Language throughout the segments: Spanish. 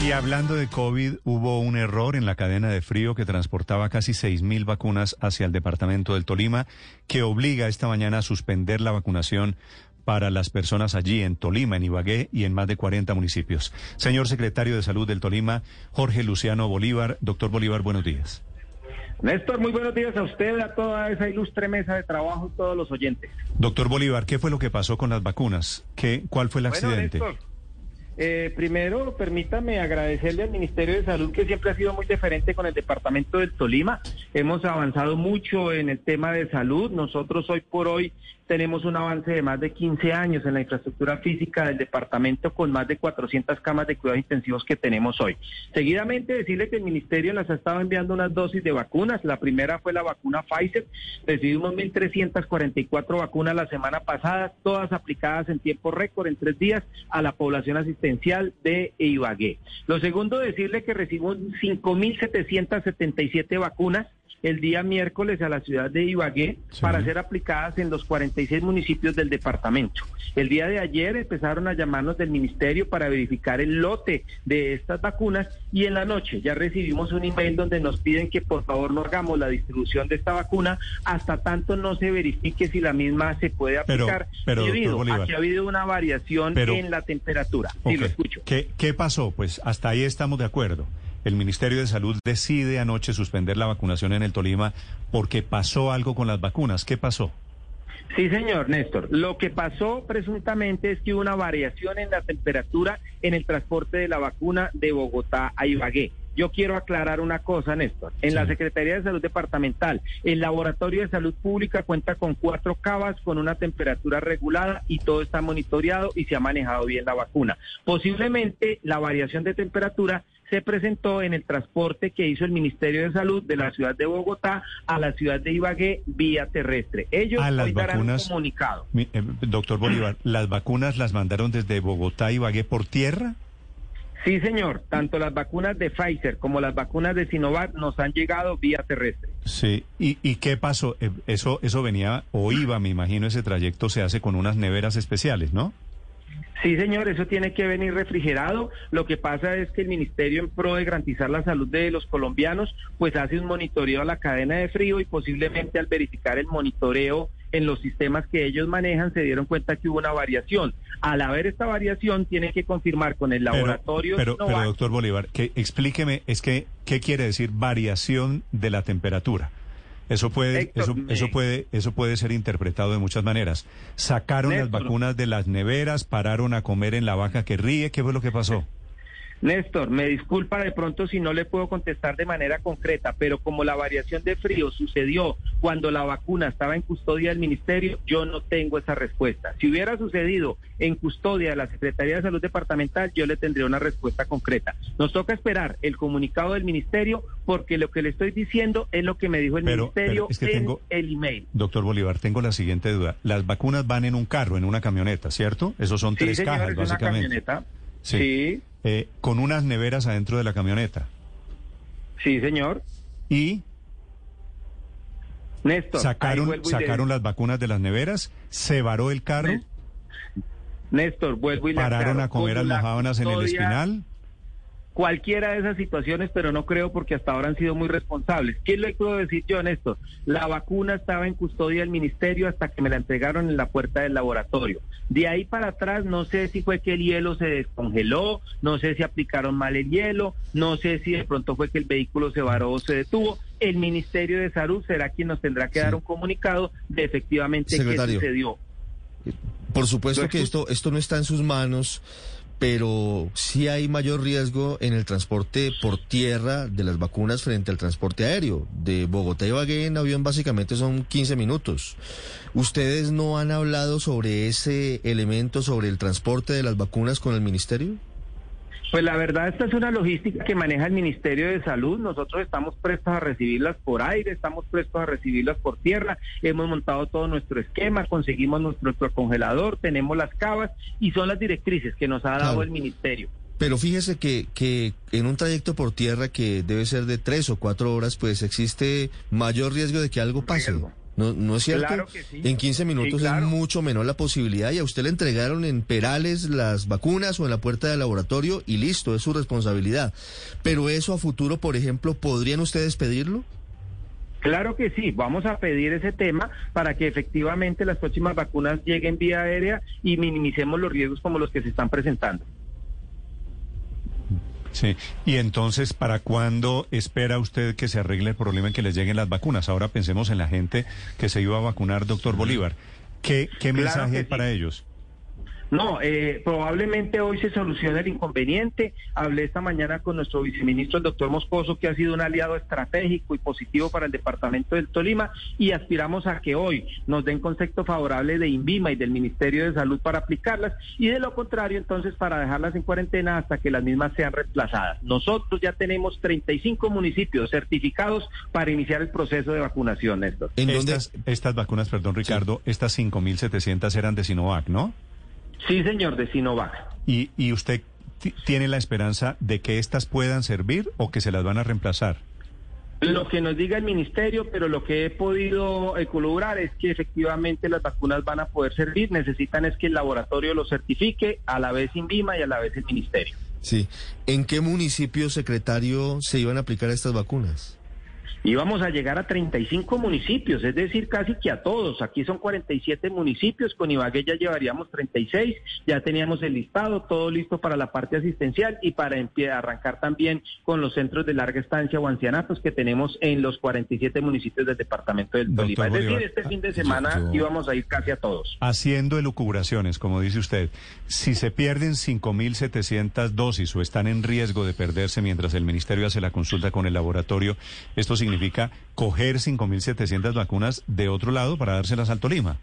Y hablando de COVID, hubo un error en la cadena de frío que transportaba casi 6.000 vacunas hacia el departamento del Tolima, que obliga esta mañana a suspender la vacunación para las personas allí en Tolima, en Ibagué y en más de 40 municipios. Señor secretario de Salud del Tolima, Jorge Luciano Bolívar. Doctor Bolívar, buenos días. Néstor, muy buenos días a usted, a toda esa ilustre mesa de trabajo y todos los oyentes. Doctor Bolívar, ¿qué fue lo que pasó con las vacunas? ¿Qué, ¿Cuál fue el accidente? Eh, primero, permítame agradecerle al Ministerio de Salud que siempre ha sido muy diferente con el Departamento del Tolima. Hemos avanzado mucho en el tema de salud. Nosotros hoy por hoy tenemos un avance de más de 15 años en la infraestructura física del departamento con más de 400 camas de cuidados intensivos que tenemos hoy. Seguidamente decirle que el ministerio nos ha estado enviando unas dosis de vacunas. La primera fue la vacuna Pfizer. Recibimos 1.344 vacunas la semana pasada, todas aplicadas en tiempo récord, en tres días, a la población asistencial de Ibagué. Lo segundo, decirle que recibimos 5.777 vacunas el día miércoles a la ciudad de Ibagué para ser aplicadas en los 46 municipios del departamento. El día de ayer empezaron a llamarnos del ministerio para verificar el lote de estas vacunas y en la noche ya recibimos un email donde nos piden que por favor no hagamos la distribución de esta vacuna hasta tanto no se verifique si la misma se puede aplicar pero, debido a que ha habido una variación en la temperatura. Sí, lo escucho. ¿Qué, ¿Qué pasó? Pues hasta ahí estamos de acuerdo el Ministerio de Salud decide anoche suspender la vacunación en el Tolima porque pasó algo con las vacunas. ¿Qué pasó? Sí, señor Néstor. Lo que pasó presuntamente es que hubo una variación en la temperatura en el transporte de la vacuna de Bogotá a Ibagué. Yo quiero aclarar una cosa, Néstor. En la Secretaría de Salud Departamental, el Laboratorio de Salud Pública cuenta con cuatro cavas con una temperatura regulada y todo está monitoreado y se ha manejado bien la vacuna. Posiblemente la variación de temperatura se presentó en el transporte que hizo el Ministerio de Salud de la ciudad de Bogotá a la ciudad de Ibagué vía terrestre. Ellos hoy darán un comunicado. Eh, doctor Bolívar, ¿las vacunas las mandaron desde Bogotá a Ibagué por tierra? Sí, señor. Tanto las vacunas de Pfizer como las vacunas de Sinovac nos han llegado vía terrestre. Sí. ¿Y, y qué pasó? Eh, eso, eso venía o iba, me imagino, ese trayecto se hace con unas neveras especiales, ¿no? Sí, señor, eso tiene que venir refrigerado. Lo que pasa es que el Ministerio, en pro de garantizar la salud de los colombianos, pues hace un monitoreo a la cadena de frío y posiblemente al verificar el monitoreo en los sistemas que ellos manejan se dieron cuenta que hubo una variación. Al haber esta variación, tiene que confirmar con el laboratorio. Pero, pero, doctor Bolívar, que explíqueme, es que, ¿qué quiere decir variación de la temperatura? Eso puede, eso, eso puede, eso puede ser interpretado de muchas maneras. Sacaron las vacunas de las neveras, pararon a comer en la vaca que ríe. ¿Qué fue lo que pasó? Néstor, me disculpa de pronto si no le puedo contestar de manera concreta, pero como la variación de frío sucedió cuando la vacuna estaba en custodia del ministerio, yo no tengo esa respuesta. Si hubiera sucedido en custodia de la Secretaría de Salud Departamental, yo le tendría una respuesta concreta. Nos toca esperar el comunicado del ministerio porque lo que le estoy diciendo es lo que me dijo el ministerio en el email. Doctor Bolívar, tengo la siguiente duda. Las vacunas van en un carro, en una camioneta, ¿cierto? Esos son tres cajas, básicamente. Una camioneta. sí. Eh, con unas neveras adentro de la camioneta. Sí, señor. ¿Y? Néstor. ¿Sacaron, sacaron las vacunas de las neveras? ¿Se varó el carro? Néstor, vuelvo y le ¿Pararon a comer almohábanas en el espinal? Cualquiera de esas situaciones, pero no creo porque hasta ahora han sido muy responsables. ¿Qué le puedo decir yo en esto? La vacuna estaba en custodia del ministerio hasta que me la entregaron en la puerta del laboratorio. De ahí para atrás no sé si fue que el hielo se descongeló, no sé si aplicaron mal el hielo, no sé si de pronto fue que el vehículo se varó o se detuvo. El Ministerio de Salud será quien nos tendrá que dar un comunicado de efectivamente qué sucedió. Por supuesto que esto, esto no está en sus manos pero sí hay mayor riesgo en el transporte por tierra de las vacunas frente al transporte aéreo. De Bogotá a Ibagué en avión básicamente son 15 minutos. ¿Ustedes no han hablado sobre ese elemento, sobre el transporte de las vacunas con el ministerio? Pues la verdad, esta es una logística que maneja el Ministerio de Salud. Nosotros estamos prestos a recibirlas por aire, estamos prestos a recibirlas por tierra. Hemos montado todo nuestro esquema, conseguimos nuestro, congelador, tenemos las cavas y son las directrices que nos ha dado el Ministerio. Pero fíjese que, que en un trayecto por tierra que debe ser de tres o cuatro horas, pues existe mayor riesgo de que algo pase. ¿No, ¿No es cierto? Claro que sí. En 15 minutos es mucho menor la posibilidad y a usted le entregaron en Perales las vacunas o en la puerta del laboratorio y listo, es su responsabilidad. Pero eso a futuro, por ejemplo, ¿podrían ustedes pedirlo? Claro que sí, vamos a pedir ese tema para que efectivamente las próximas vacunas lleguen vía aérea y minimicemos los riesgos como los que se están presentando. Sí, y entonces, ¿para cuándo espera usted que se arregle el problema en que les lleguen las vacunas? Ahora pensemos en la gente que se iba a vacunar, doctor Bolívar. ¿Qué, qué mensaje hay para ellos? No, eh, probablemente hoy se soluciona el inconveniente. Hablé esta mañana con nuestro viceministro, el doctor Moscoso, que ha sido un aliado estratégico y positivo para el departamento del Tolima y aspiramos a que hoy nos den concepto favorable de INVIMA y del Ministerio de Salud para aplicarlas y de lo contrario entonces para dejarlas en cuarentena hasta que las mismas sean reemplazadas. Nosotros ya tenemos 35 municipios certificados para iniciar el proceso de vacunación, Néstor. ¿En estas, estas vacunas, perdón Ricardo, sí. estas 5.700 eran de Sinovac, ¿no? Sí, señor, de Sinovac. ¿Y, y usted tiene la esperanza de que estas puedan servir o que se las van a reemplazar? Lo que nos diga el ministerio, pero lo que he podido eh, colaborar es que efectivamente las vacunas van a poder servir. Necesitan es que el laboratorio lo certifique, a la vez INVIMA y a la vez el ministerio. Sí. ¿En qué municipio, secretario, se iban a aplicar estas vacunas? Íbamos a llegar a 35 municipios, es decir, casi que a todos. Aquí son 47 municipios, con Ibagué ya llevaríamos 36, ya teníamos el listado, todo listo para la parte asistencial y para arrancar también con los centros de larga estancia o ancianatos que tenemos en los 47 municipios del departamento del Tolima. Es decir, este fin de semana íbamos a ir casi a todos. Haciendo elucubraciones, como dice usted, si se pierden 5.700 dosis o están en riesgo de perderse mientras el ministerio hace la consulta con el laboratorio, esto significa significa coger 5.700 vacunas de otro lado para dárselas al Tolima.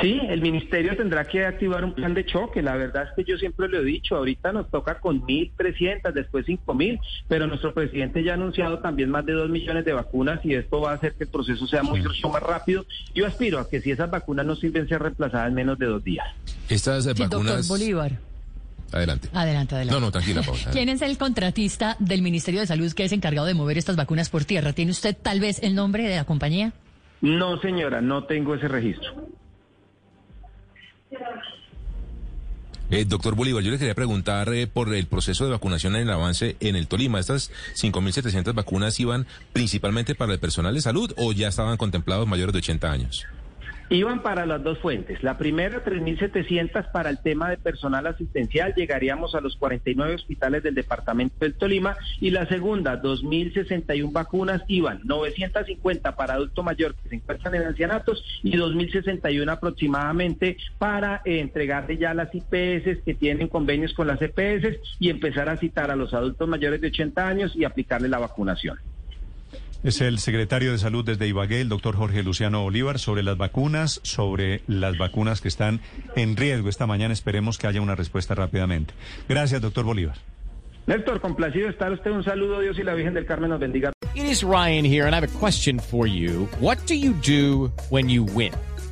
Sí, el ministerio tendrá que activar un plan de choque. La verdad es que yo siempre lo he dicho, ahorita nos toca con 1.300, después 5.000, pero nuestro presidente ya ha anunciado también más de 2 millones de vacunas y esto va a hacer que el proceso sea mucho más rápido. Yo aspiro a que si esas vacunas no sirven, ser reemplazadas en menos de dos días. Estas Sí, vacunas... doctor Bolívar. Adelante. Adelante, adelante. No, no, tranquila, Paula. ¿Quién es el contratista del Ministerio de Salud que es encargado de mover estas vacunas por tierra? ¿Tiene usted tal vez el nombre de la compañía? No, señora, no tengo ese registro. Eh, doctor Bolívar, yo le quería preguntar eh, por el proceso de vacunación en el avance en el Tolima. ¿Estas 5.700 vacunas iban principalmente para el personal de salud o ya estaban contemplados mayores de 80 años? Iban para las dos fuentes. La primera, 3.700 para el tema de personal asistencial, llegaríamos a los 49 hospitales del departamento del Tolima. Y la segunda, 2.061 vacunas, iban 950 para adulto mayor que se encuentran en ancianatos y 2.061 aproximadamente para eh, entregarle ya las IPS que tienen convenios con las EPS y empezar a citar a los adultos mayores de 80 años y aplicarle la vacunación. Es el secretario de Salud desde Ibagué, el doctor Jorge Luciano Bolívar, sobre las vacunas, sobre las vacunas que están en riesgo. Esta mañana esperemos que haya una respuesta rápidamente. Gracias, doctor Bolívar. Néstor, complacido estar usted. Un saludo, Dios y la Virgen del Carmen nos bendiga. It is Ryan here, and I have a question for you. What do you do when you win?